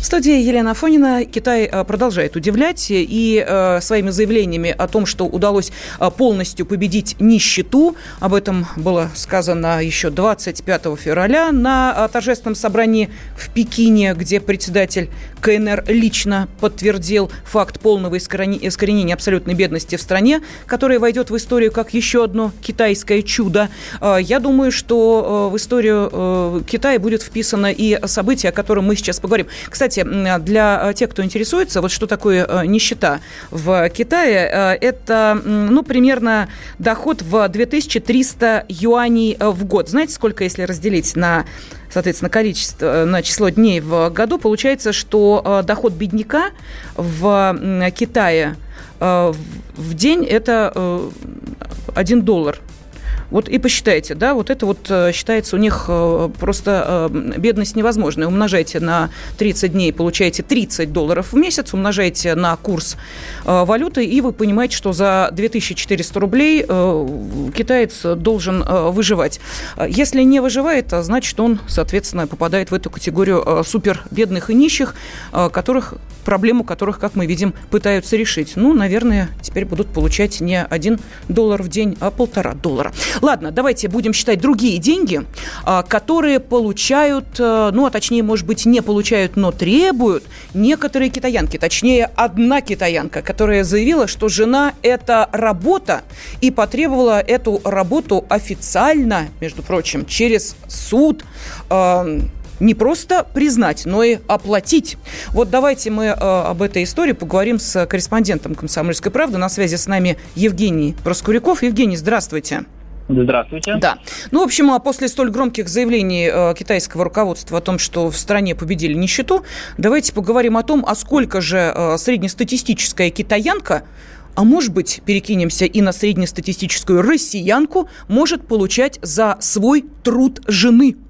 В студии Елена Афонина. Китай э, продолжает удивлять и э, своими заявлениями о том, что удалось э, полностью победить нищету. Об этом было сказано еще 25 февраля на торжественном собрании в Пекине, где председатель КНР лично подтвердил факт полного искоренения абсолютной бедности в стране, которая войдет в историю как еще одно китайское чудо. Я думаю, что в историю Китая будет вписано и событие, о котором мы сейчас поговорим. Кстати, кстати, для тех, кто интересуется, вот что такое э, нищета в Китае, э, это, ну, примерно доход в 2300 юаней э, в год. Знаете, сколько, если разделить на соответственно, количество, на число дней в году, получается, что доход бедняка в Китае в день это 1 доллар. Вот и посчитайте, да, вот это вот э, считается у них э, просто э, бедность невозможная. Умножайте на 30 дней, получаете 30 долларов в месяц, умножайте на курс валюты, и вы понимаете, что за 2400 рублей китаец должен выживать. Если не выживает, значит, он, соответственно, попадает в эту категорию супер бедных и нищих, которых проблему которых, как мы видим, пытаются решить. Ну, наверное, теперь будут получать не один доллар в день, а полтора доллара. Ладно, давайте будем считать другие деньги, а, которые получают, э, ну, а точнее, может быть, не получают, но требуют некоторые китаянки. Точнее, одна китаянка, которая заявила, что жена – это работа, и потребовала эту работу официально, между прочим, через суд, не просто признать, но и оплатить. Вот давайте мы э, об этой истории поговорим с корреспондентом «Комсомольской правды». На связи с нами Евгений Проскуряков. Евгений, здравствуйте. Здравствуйте. Да. Ну, в общем, а после столь громких заявлений э, китайского руководства о том, что в стране победили нищету, давайте поговорим о том, а сколько же э, среднестатистическая китаянка а может быть, перекинемся и на среднестатистическую россиянку, может получать за свой труд жены –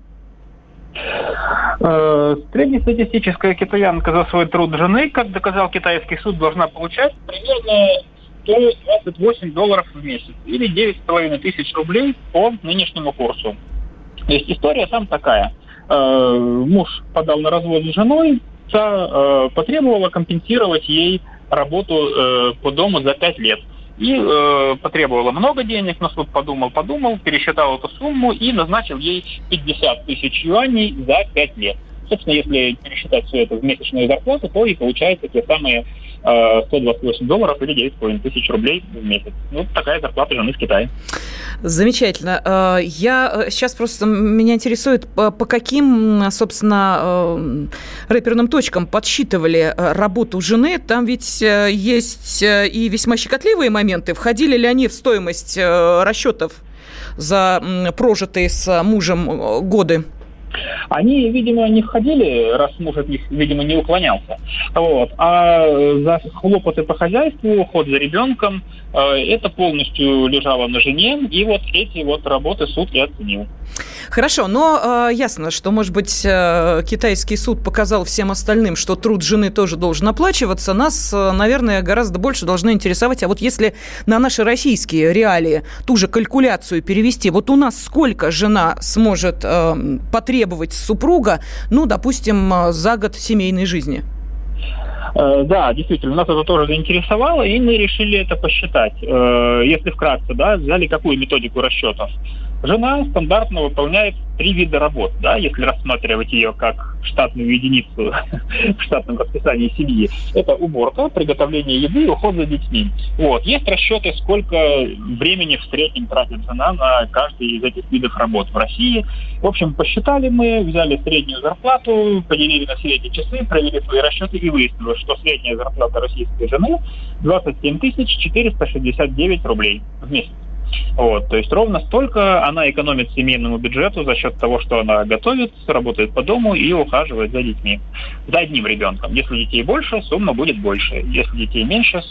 Э, среднестатистическая китаянка за свой труд жены, как доказал китайский суд, должна получать примерно 128 долларов в месяц или 9,5 тысяч рублей по нынешнему курсу. То есть история сам такая. Э, муж подал на развод с женой, та э, потребовала компенсировать ей работу по дому за 5 лет и э, потребовала много денег, но суд подумал, подумал, пересчитал эту сумму и назначил ей 50 тысяч юаней за 5 лет. Собственно, если пересчитать все это в месячную зарплату, то и получается те самые 128 долларов или 9,5 тысяч рублей в месяц. Ну, такая зарплата жены в Китае. Замечательно. Э, я э, сейчас просто меня интересует, по каким, собственно, э, рэперным точкам подсчитывали работу жены. Там ведь есть и весьма щекотливые моменты. Входили ли они в стоимость расчетов за прожитые с мужем годы? Они, видимо, не входили, раз муж от них, видимо, не уклонялся. Вот. А за хлопоты по хозяйству, уход за ребенком, э, это полностью лежало на жене, и вот эти вот работы суд и оценил. Хорошо, но э, ясно, что, может быть, э, китайский суд показал всем остальным, что труд жены тоже должен оплачиваться. Нас, э, наверное, гораздо больше должно интересовать. А вот если на наши российские реалии ту же калькуляцию перевести, вот у нас сколько жена сможет э, потребовать супруга, ну, допустим, э, за год семейной жизни? Э, да, действительно, нас это тоже заинтересовало, и мы решили это посчитать. Э, если вкратце, да, взяли какую методику расчетов? Жена стандартно выполняет три вида работ, да, если рассматривать ее как штатную единицу в штатном расписании семьи. Это уборка, приготовление еды и уход за детьми. Вот. Есть расчеты, сколько времени в среднем тратит жена на каждый из этих видов работ в России. В общем, посчитали мы, взяли среднюю зарплату, поделили на средние часы, провели свои расчеты и выяснилось, что средняя зарплата российской жены 27 469 рублей в месяц. Вот, то есть ровно столько она экономит семейному бюджету за счет того, что она готовит, работает по дому и ухаживает за детьми. За одним ребенком. Если детей больше, сумма будет больше. Если детей меньше,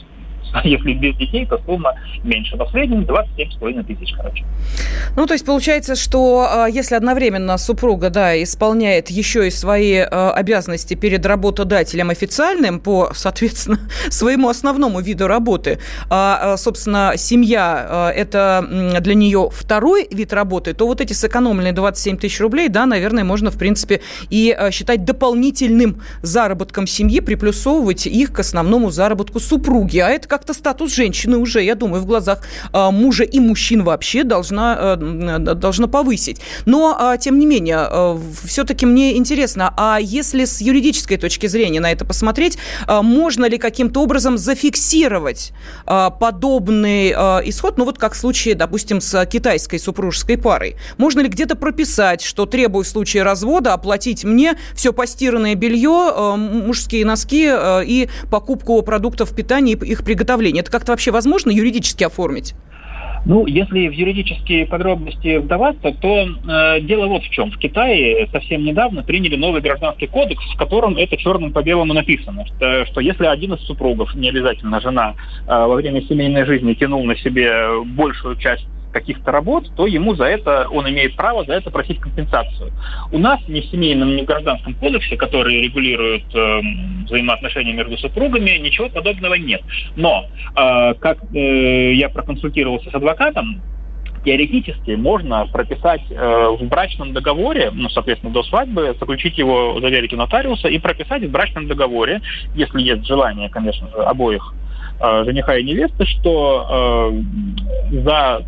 Если без детей, то сумма меньше. Но в среднем 27,5 тысяч, короче. Ну, то есть получается, что а, если одновременно супруга, да, исполняет еще и свои а, обязанности перед работодателем официальным по, соответственно, своему основному виду работы, а, собственно, семья – это для нее второй вид работы, то вот эти сэкономленные 27 тысяч рублей, да, наверное, можно, в принципе, и считать дополнительным заработком семьи, приплюсовывать их к основному заработку супруги. А это как-то статус женщины уже, я думаю, в глазах мужа и мужчин вообще должна должно повысить. Но, а, тем не менее, а, все-таки мне интересно, а если с юридической точки зрения на это посмотреть, а, можно ли каким-то образом зафиксировать подобный исход, ну вот как в случае, допустим, с китайской супружеской парой? Можно ли где-то прописать, что требую в случае развода оплатить мне все постиранное белье, мужские носки и покупку продуктов питания и их приготовление? Это как-то вообще возможно юридически оформить? Ну, если в юридические подробности вдаваться, то э, дело вот в чем. В Китае совсем недавно приняли новый гражданский кодекс, в котором это черным по белому написано, что, что если один из супругов, не обязательно жена, э, во время семейной жизни тянул на себе большую часть каких-то работ, то ему за это, он имеет право за это просить компенсацию. У нас ни в семейном, ни в гражданском кодексе, который регулирует э, взаимоотношения между супругами, ничего подобного нет. Но, э, как э, я проконсультировался с адвокатом, теоретически можно прописать э, в брачном договоре, ну, соответственно, до свадьбы, заключить его, заверить у нотариуса и прописать в брачном договоре, если есть желание, конечно же, обоих э, жениха и невесты, что э, за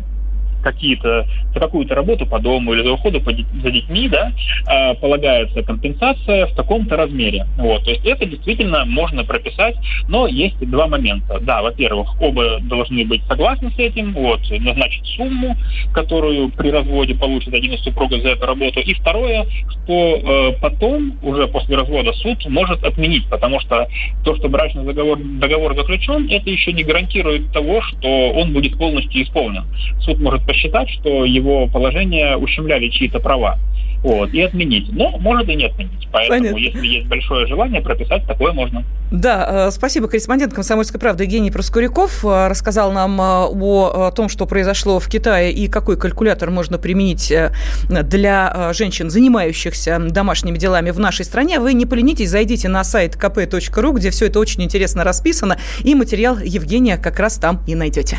какие-то, за какую-то работу по дому или за уходу по, за детьми, да, э, полагается компенсация в таком-то размере. Вот, то есть это действительно можно прописать, но есть два момента. Да, во-первых, оба должны быть согласны с этим, вот, назначить сумму, которую при разводе получит один из супругов за эту работу. И второе, что э, потом, уже после развода, суд может отменить, потому что то, что брачный договор, договор заключен, это еще не гарантирует того, что он будет полностью исполнен. Суд может посчитать, что его положение ущемляли чьи-то права. Вот, и отменить. Но может и не отменить. Поэтому, Понятно. если есть большое желание, прописать такое можно. Да, э, спасибо. Корреспондент «Комсомольской правды» Евгений Проскуряков э, рассказал нам э, о том, что произошло в Китае и какой калькулятор можно применить для женщин, занимающихся домашними делами в нашей стране. Вы не поленитесь, зайдите на сайт kp.ru, где все это очень интересно расписано, и материал Евгения как раз там и найдете.